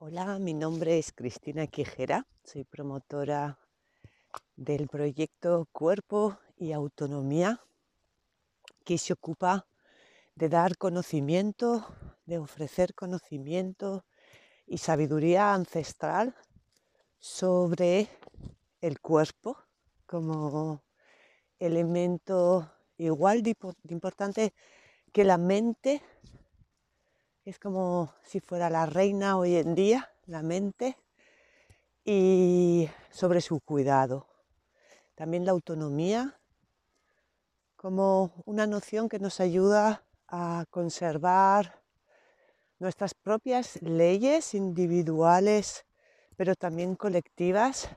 Hola, mi nombre es Cristina Quijera, soy promotora del proyecto Cuerpo y Autonomía, que se ocupa de dar conocimiento, de ofrecer conocimiento y sabiduría ancestral sobre el cuerpo como elemento igual de, importante que la mente es como si fuera la reina hoy en día, la mente, y sobre su cuidado. También la autonomía como una noción que nos ayuda a conservar nuestras propias leyes individuales, pero también colectivas,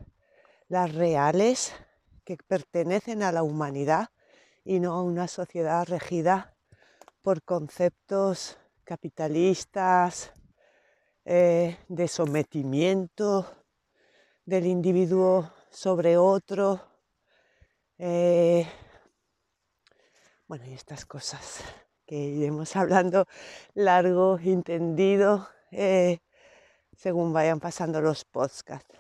las reales, que pertenecen a la humanidad y no a una sociedad regida por conceptos capitalistas, eh, de sometimiento del individuo sobre otro. Eh, bueno, y estas cosas que iremos hablando largo entendido eh, según vayan pasando los podcasts.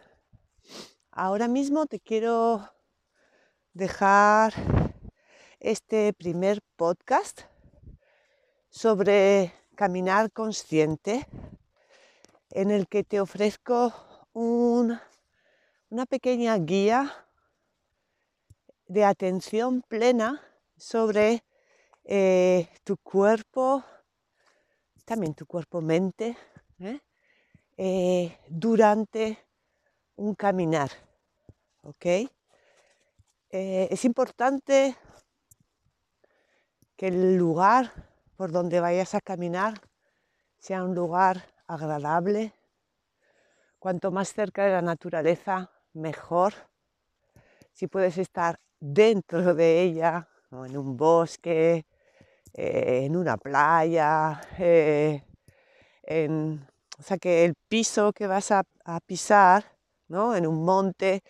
Ahora mismo te quiero dejar este primer podcast sobre caminar consciente en el que te ofrezco una pequeña guía de atención plena sobre eh, tu cuerpo, también tu cuerpo-mente, ¿eh? Eh, durante un caminar. es importante que el lugar por donde vayas a caminar sea un lugar agradable. Cuanto más cerca de la naturaleza, mejor. Si puedes estar dentro de ella, en un bosque, eh, en una playa, eh, o sea que el piso que vas a, pisar, ¿no? en un monte,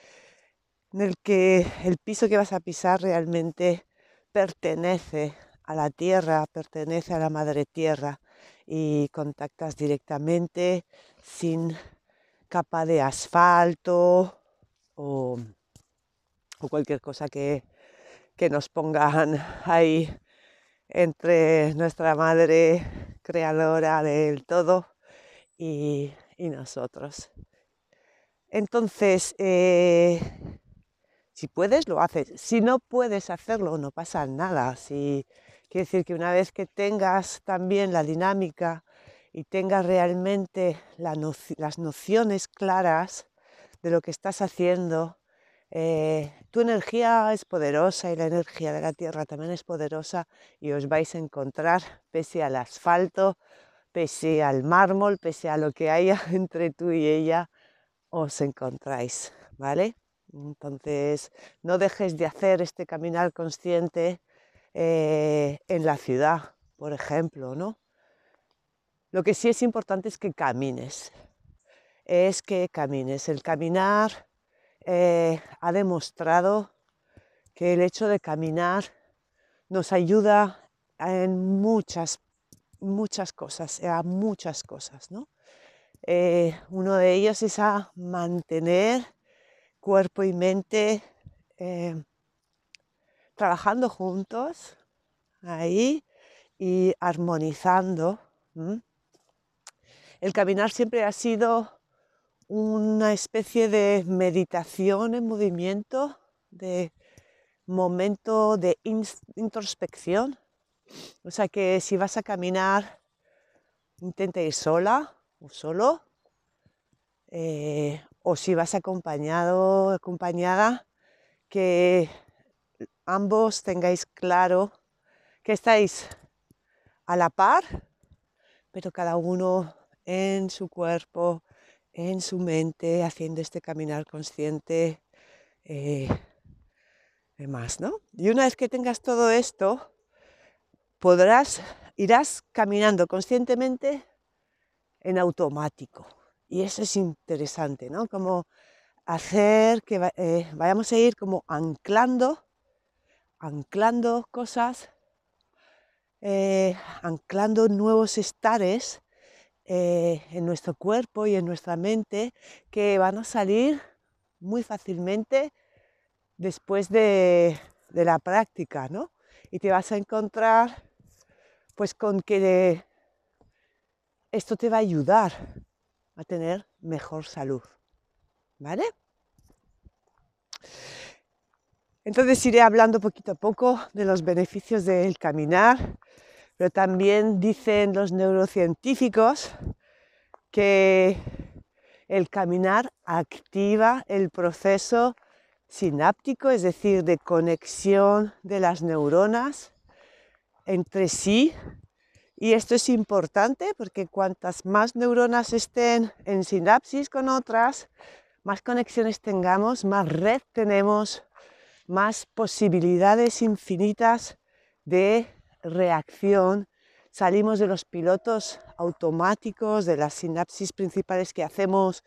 en el que el piso que vas a pisar realmente pertenece a la tierra, pertenece a la madre tierra y contactas directamente sin capa de asfalto o, cualquier cosa que, nos pongan ahí entre nuestra madre creadora del todo y, nosotros. Entonces, eh, si puedes, lo haces. Si no puedes hacerlo, no pasa nada. Si Quiere decir que una vez que tengas también la dinámica y tengas realmente las nociones claras de lo que estás haciendo, eh, tu energía es poderosa y la energía de la tierra también es poderosa y os vais a encontrar pese al asfalto, pese al mármol, pese a lo que haya entre tú y ella, os encontráis, ¿vale? Entonces, no dejes de hacer este caminar consciente eh, en la ciudad, por ejemplo, ¿no? Lo que sí es importante es que camines, es que camines. El caminar eh, ha demostrado que el hecho de caminar nos ayuda en muchas, muchas cosas, a muchas cosas, ¿no? Eh, uno de ellos es a mantener cuerpo y mente trabajando juntos ahí y armonizando. El caminar siempre ha sido una especie de meditación en movimiento, de momento de introspección. O sea que si vas a caminar, intenta ir sola o solo. Eh, o si vas acompañado, acompañada, que ambos tengáis claro que estáis a la par, pero cada uno en su cuerpo, en su mente, haciendo este caminar consciente eh, más, ¿no? Y una vez que tengas todo esto, podrás, irás caminando conscientemente en automático. Y eso es interesante, ¿no? Como hacer que eh, vayamos a ir como anclando anclando cosas, eh, anclando nuevos estares eh, en nuestro cuerpo y en nuestra mente que van a salir muy fácilmente después de, de la práctica, ¿no? Y te vas a encontrar pues con que esto te va a ayudar a tener mejor salud, ¿vale? Entonces iré hablando poquito a poco de los beneficios del caminar, pero también dicen los neurocientíficos que el caminar activa el proceso sináptico, es decir, de conexión de las neuronas entre sí. Y esto es importante porque cuantas más neuronas estén en sinapsis con otras, más conexiones tengamos, más red tenemos, más posibilidades infinitas de reacción. Salimos de los pilotos automáticos, de las sinapsis principales que hacemos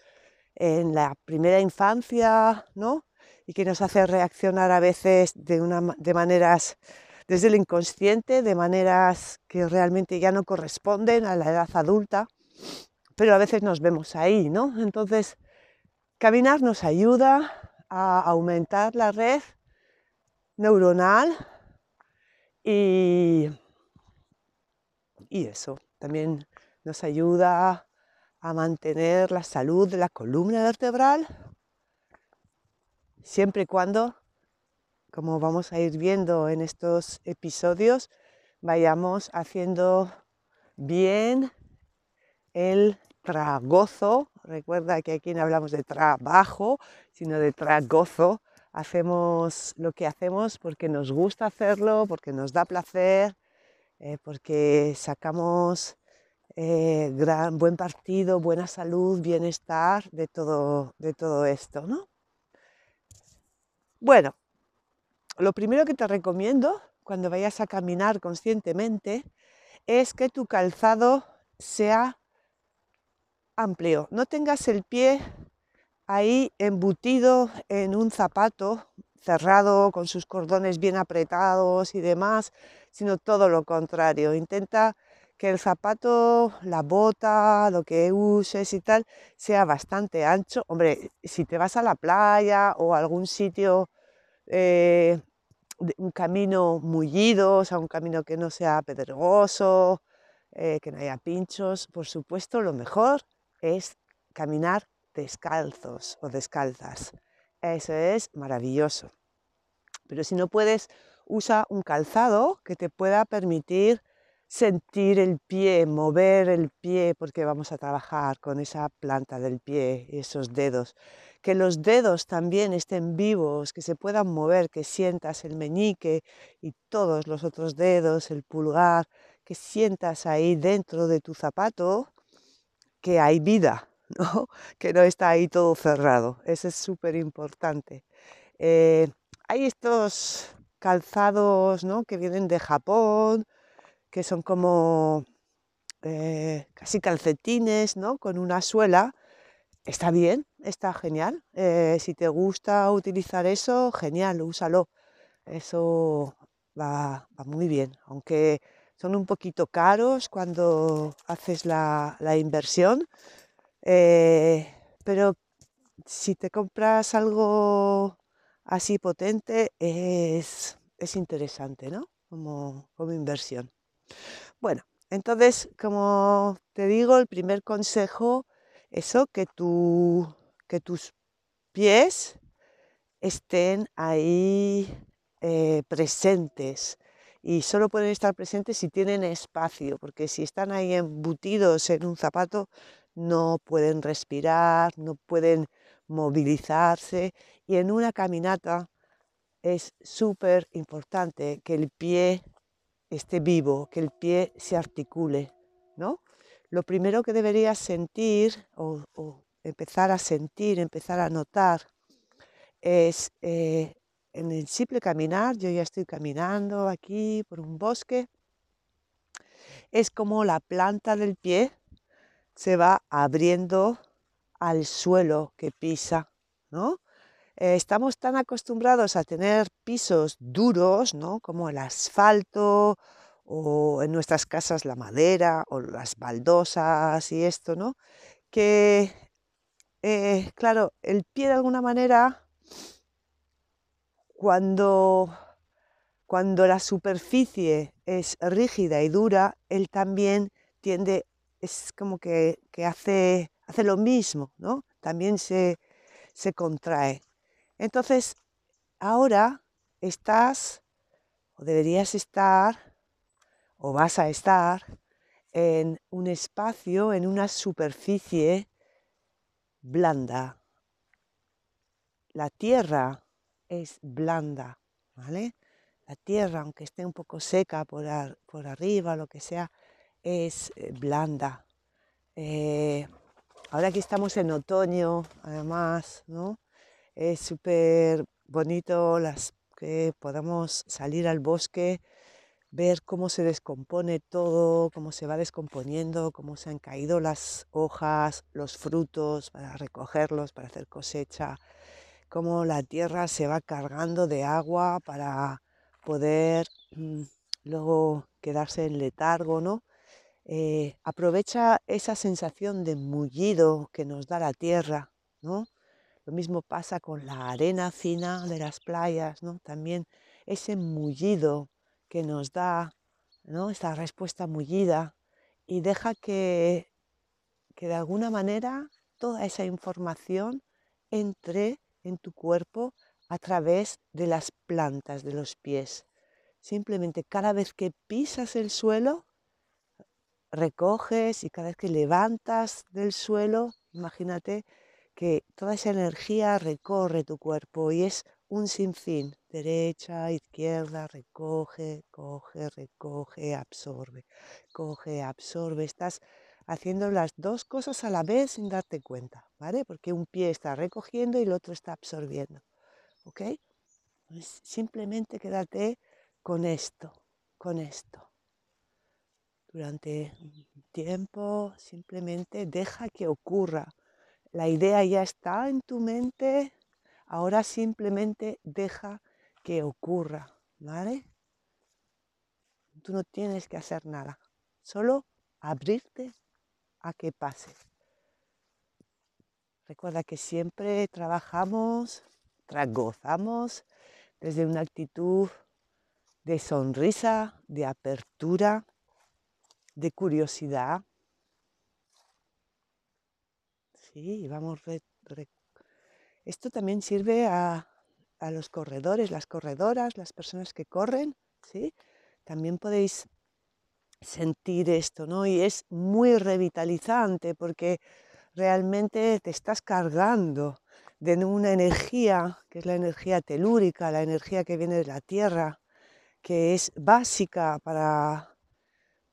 en la primera infancia, ¿no? Y que nos hace reaccionar a veces de, una, de maneras desde el inconsciente, de maneras que realmente ya no corresponden a la edad adulta, pero a veces nos vemos ahí, ¿no? Entonces, caminar nos ayuda a aumentar la red neuronal y, y eso también nos ayuda a mantener la salud de la columna vertebral, siempre y cuando, como vamos a ir viendo en estos episodios, vayamos haciendo bien el tragozo. Recuerda que aquí no hablamos de trabajo, sino de tragozo. Hacemos lo que hacemos porque nos gusta hacerlo, porque nos da placer, eh, porque sacamos eh, gran, buen partido, buena salud, bienestar de todo, de todo esto, ¿no? Bueno, lo primero que te recomiendo cuando vayas a caminar conscientemente es que tu calzado sea amplio. No tengas el pie ahí embutido en un zapato cerrado con sus cordones bien apretados y demás, sino todo lo contrario. Intenta que el zapato, la bota, lo que uses y tal, sea bastante ancho. Hombre, si te vas a la playa o a algún sitio, eh, un camino mullido, o sea, un camino que no sea pedregoso, eh, que no haya pinchos, por supuesto, lo mejor es caminar descalzos o descalzas. Eso es maravilloso. Pero si no puedes, usa un calzado que te pueda permitir sentir el pie, mover el pie, porque vamos a trabajar con esa planta del pie esos dedos. Que los dedos también estén vivos, que se puedan mover, que sientas el meñique y todos los otros dedos, el pulgar, que sientas ahí dentro de tu zapato que hay vida, ¿no? que no está ahí todo cerrado. Eso es súper importante. Eh, hay estos calzados ¿no? que vienen de Japón, que son como eh, casi calcetines, ¿no? Con una suela. Está bien, está genial. Eh, si te gusta utilizar eso, genial, úsalo. Eso va, muy bien, aunque son un poquito caros cuando haces la, inversión. Eh, pero si te compras algo así potente, es, interesante, ¿no? como inversión. Bueno, entonces, como te digo, el primer consejo, eso, que, que tus pies estén ahí eh, presentes. Y solo pueden estar presentes si tienen espacio, porque si están ahí embutidos en un zapato, no pueden respirar, no pueden movilizarse. Y en una caminata es súper importante que el pie esté vivo, que el pie se articule, ¿no? Lo primero que deberías sentir o, empezar a sentir, empezar a notar, es eh, en el simple caminar, yo ya estoy caminando aquí por un bosque, es como la planta del pie se va abriendo al suelo que pisa, ¿no? Eh, estamos tan acostumbrados a tener pisos duros, ¿no? Como el asfalto o en nuestras casas la madera o las baldosas y esto, ¿no? Que, eh, claro, el pie de alguna manera, cuando, cuando la superficie es rígida y dura, él también tiende, es como que, que hace, hace lo mismo, ¿no? También se, se contrae. Entonces, ahora estás o deberías estar o vas a estar en un espacio, en una superficie blanda. La tierra es blanda, ¿vale? La tierra, aunque esté un poco seca por, por arriba, lo que sea, es eh, blanda. Eh, ahora que estamos en otoño, además, ¿no? Es súper bonito las que podamos salir al bosque, ver cómo se descompone todo, cómo se va descomponiendo, cómo se han caído las hojas, los frutos para recogerlos, para hacer cosecha, cómo la tierra se va cargando de agua para poder mm, luego quedarse en letargo, ¿no? Eh, aprovecha esa sensación de mullido que nos da la tierra, ¿no? Lo mismo pasa con la arena fina de las playas, ¿no? También ese mullido que nos da, ¿no? Esta respuesta mullida y deja que, que de alguna manera toda esa información entre en tu cuerpo a través de las plantas de los pies. Simplemente cada vez que pisas el suelo, recoges y cada vez que levantas del suelo, imagínate que toda esa energía recorre tu cuerpo y es un sinfín, derecha, izquierda, recoge, coge, recoge, absorbe, coge, absorbe. Estás haciendo las dos cosas a la vez sin darte cuenta, ¿vale? Porque un pie está recogiendo y el otro está absorbiendo, ¿ok? Pues simplemente quédate con esto, con esto. Durante un tiempo simplemente deja que ocurra la idea ya está en tu mente, ahora simplemente deja que ocurra, ¿vale? Tú no tienes que hacer nada, solo abrirte a que pase. Recuerda que siempre trabajamos, gozamos desde una actitud de sonrisa, de apertura, de curiosidad, Sí, vamos. Esto también sirve a, los corredores, las corredoras, las personas que corren, ¿sí? También podéis sentir esto, ¿no? Y es muy revitalizante porque realmente te estás cargando de una energía, que es la energía telúrica, la energía que viene de la tierra, que es básica para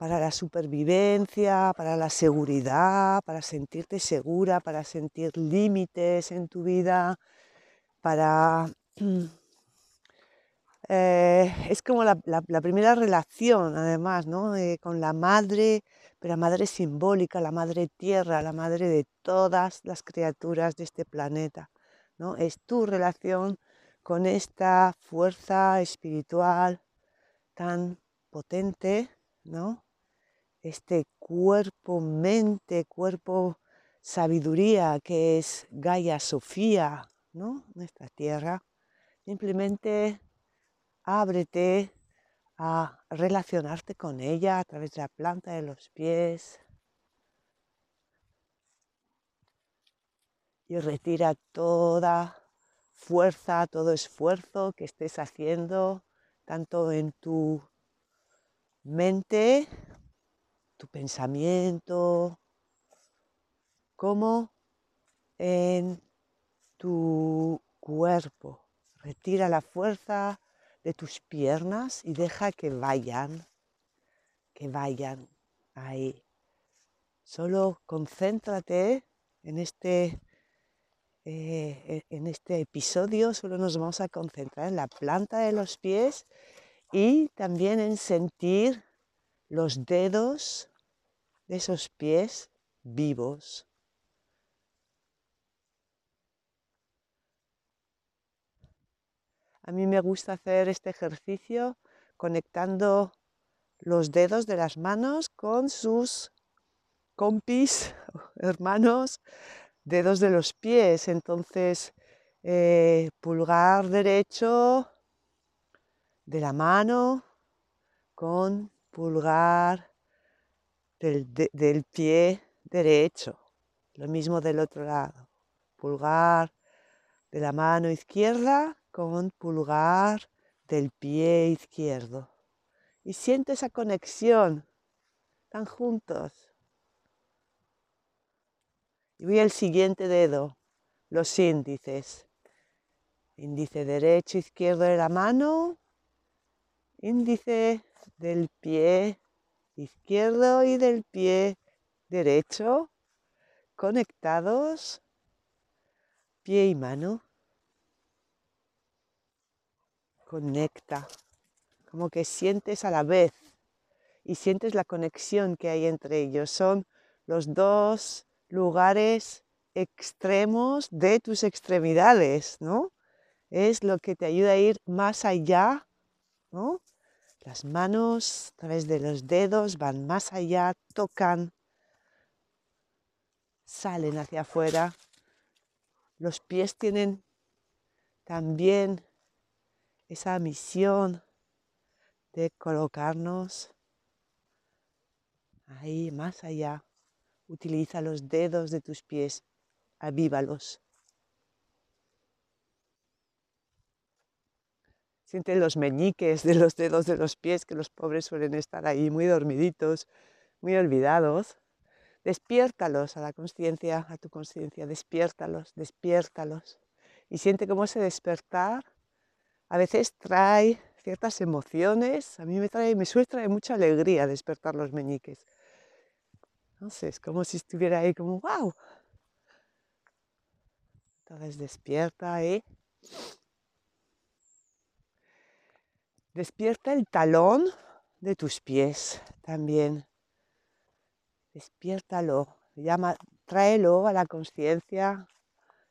para la supervivencia, para la seguridad, para sentirte segura, para sentir límites en tu vida, para... Eh, es como la, primera relación, además, ¿no? Eh, con la madre, pero la madre simbólica, la madre tierra, la madre de todas las criaturas de este planeta, ¿no? Es tu relación con esta fuerza espiritual tan potente, ¿no? Este cuerpo, mente, cuerpo, sabiduría que es Gaia Sofía, ¿no? Nuestra tierra. Simplemente ábrete a relacionarte con ella a través de la planta de los pies. Y retira toda fuerza, todo esfuerzo que estés haciendo, tanto en tu mente tu pensamiento, como en tu cuerpo. Retira la fuerza de tus piernas y deja que vayan, que vayan ahí. Solo concéntrate en este, eh, en este episodio, solo nos vamos a concentrar en la planta de los pies y también en sentir los dedos esos pies vivos. A mí me gusta hacer este ejercicio conectando los dedos de las manos con sus compis, hermanos, dedos de los pies. Entonces, eh, pulgar derecho de la mano con pulgar del, pie derecho. Lo mismo del otro lado. Pulgar de la mano izquierda con pulgar del pie izquierdo. Y siente esa conexión. Están juntos. Y voy al siguiente dedo, los índices. Índice derecho, izquierdo de la mano. Índice del pie izquierdo y del pie derecho conectados, pie y mano. Conecta, como que sientes a la vez y sientes la conexión que hay entre ellos. Son los dos lugares extremos de tus extremidades, ¿no? Es lo que te ayuda a ir más allá, ¿no? Las manos a través de los dedos van más allá, tocan, salen hacia afuera. Los pies tienen también esa misión de colocarnos ahí más allá. Utiliza los dedos de tus pies, avívalos. Siente los meñiques de los dedos de los pies, que los pobres suelen estar ahí muy dormiditos, muy olvidados. Despiértalos a la conciencia, a tu conciencia, despiértalos, despiértalos. Y siente cómo ese despertar a veces trae ciertas emociones. A mí me trae, me suele traer mucha alegría despertar los meñiques. No sé, es como si estuviera ahí como, wow. Entonces despierta, ¿eh? Despierta el talón de tus pies también. Despiértalo. Llama, tráelo a la conciencia.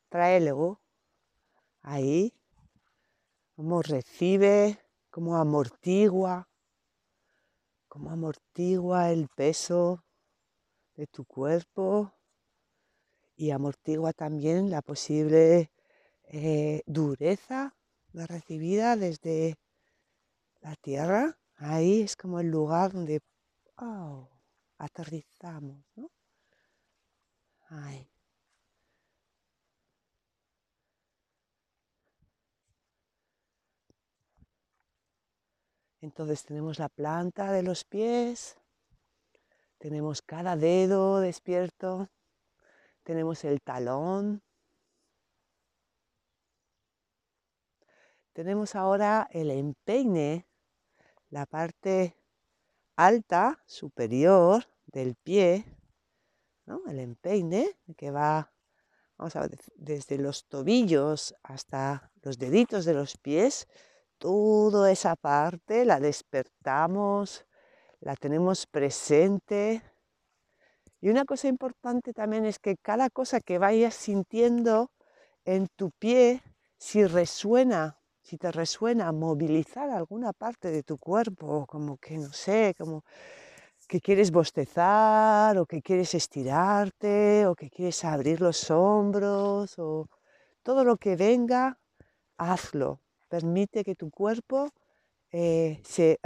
Tráelo. Ahí. Cómo recibe, cómo amortigua. Cómo amortigua el peso de tu cuerpo. Y amortigua también la posible eh, dureza recibida desde la tierra, ahí es como el lugar donde aterrizamos, ¿no? Ahí. Entonces tenemos la planta de los pies, tenemos cada dedo despierto, tenemos el talón, tenemos ahora el empeine la parte alta, superior del pie, el empeine, que va vamos a ver, desde los tobillos hasta los deditos de los pies, toda esa parte la despertamos, la tenemos presente. Y una cosa importante también es que cada cosa que vayas sintiendo en tu pie, si resuena si te resuena movilizar alguna parte de tu cuerpo, como que no sé, como que quieres bostezar o que quieres estirarte o que quieres abrir los hombros o todo lo que venga, hazlo. Permite que tu cuerpo eh, se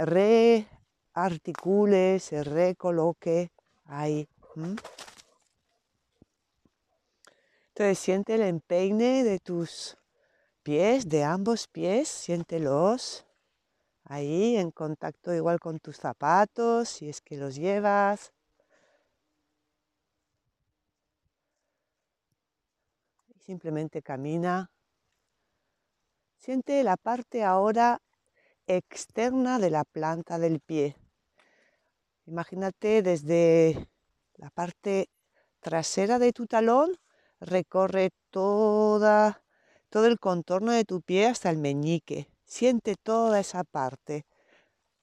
rearticule, se recoloque ahí. Entonces siente el empeine de tus pies, de ambos pies, siéntelos ahí en contacto igual con tus zapatos, si es que los llevas. simplemente camina. Siente la parte ahora externa de la planta del pie. Imagínate desde la parte trasera de tu talón, recorre toda todo el contorno de tu pie hasta el meñique. Siente toda esa parte.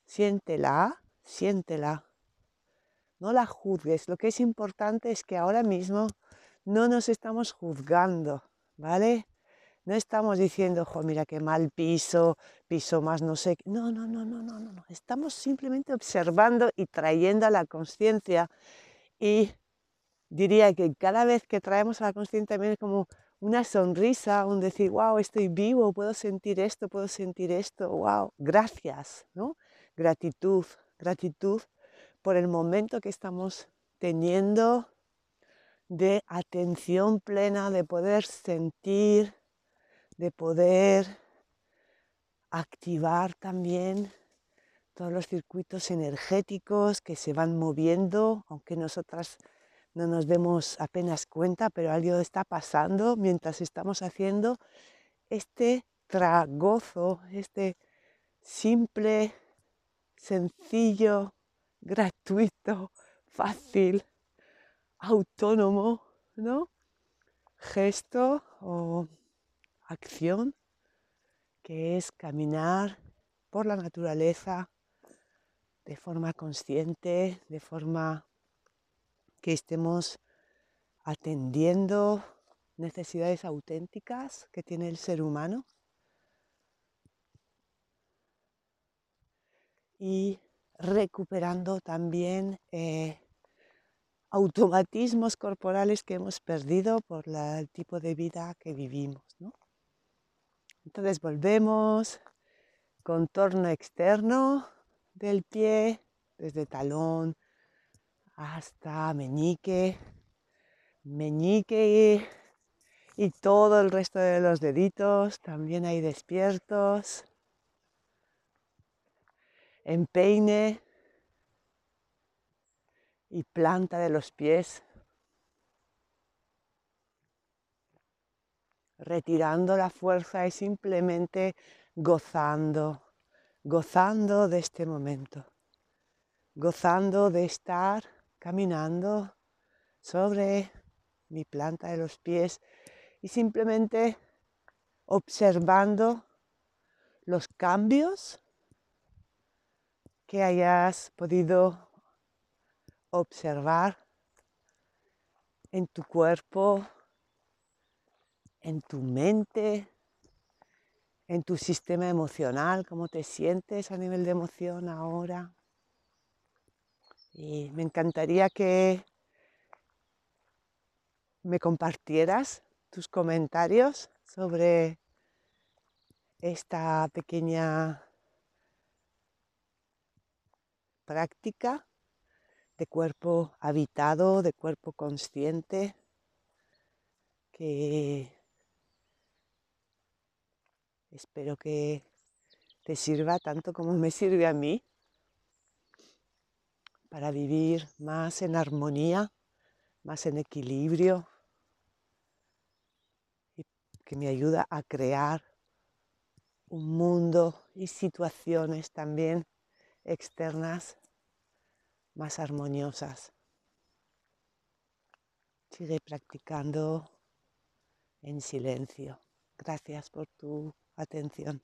Siéntela, siéntela. No la juzgues. Lo que es importante es que ahora mismo no nos estamos juzgando, ¿vale? No estamos diciendo, jo, mira qué mal piso, piso más no sé. No, no, no, no, no, no. Estamos simplemente observando y trayendo a la conciencia. Y diría que cada vez que traemos a la conciencia también es como una sonrisa, un decir, wow, estoy vivo, puedo sentir esto, puedo sentir esto, wow, gracias, ¿no? Gratitud, gratitud por el momento que estamos teniendo de atención plena, de poder sentir, de poder activar también todos los circuitos energéticos que se van moviendo, aunque nosotras no nos demos apenas cuenta, pero algo está pasando mientras estamos haciendo este tragozo, este simple, sencillo, gratuito, fácil autónomo, ¿no? Gesto o acción que es caminar por la naturaleza de forma consciente, de forma que estemos atendiendo necesidades auténticas que tiene el ser humano y recuperando también eh, automatismos corporales que hemos perdido por el tipo de vida que vivimos. Entonces volvemos, contorno externo del pie, desde talón hasta meñique, meñique y, todo el resto de los deditos también hay despiertos. Empeine y planta de los pies, retirando la fuerza y simplemente gozando, gozando de este momento, gozando de estar caminando sobre mi planta de los pies y simplemente observando los cambios que hayas podido observar en tu cuerpo, en tu mente, en tu sistema emocional, cómo te sientes a nivel de emoción ahora. Y me encantaría que me compartieras tus comentarios sobre esta pequeña práctica de cuerpo habitado, de cuerpo consciente, que espero que te sirva tanto como me sirve a mí para vivir más en armonía, más en equilibrio y que me ayuda a crear un mundo y situaciones también externas más armoniosas. Sigue practicando en silencio. Gracias por tu atención.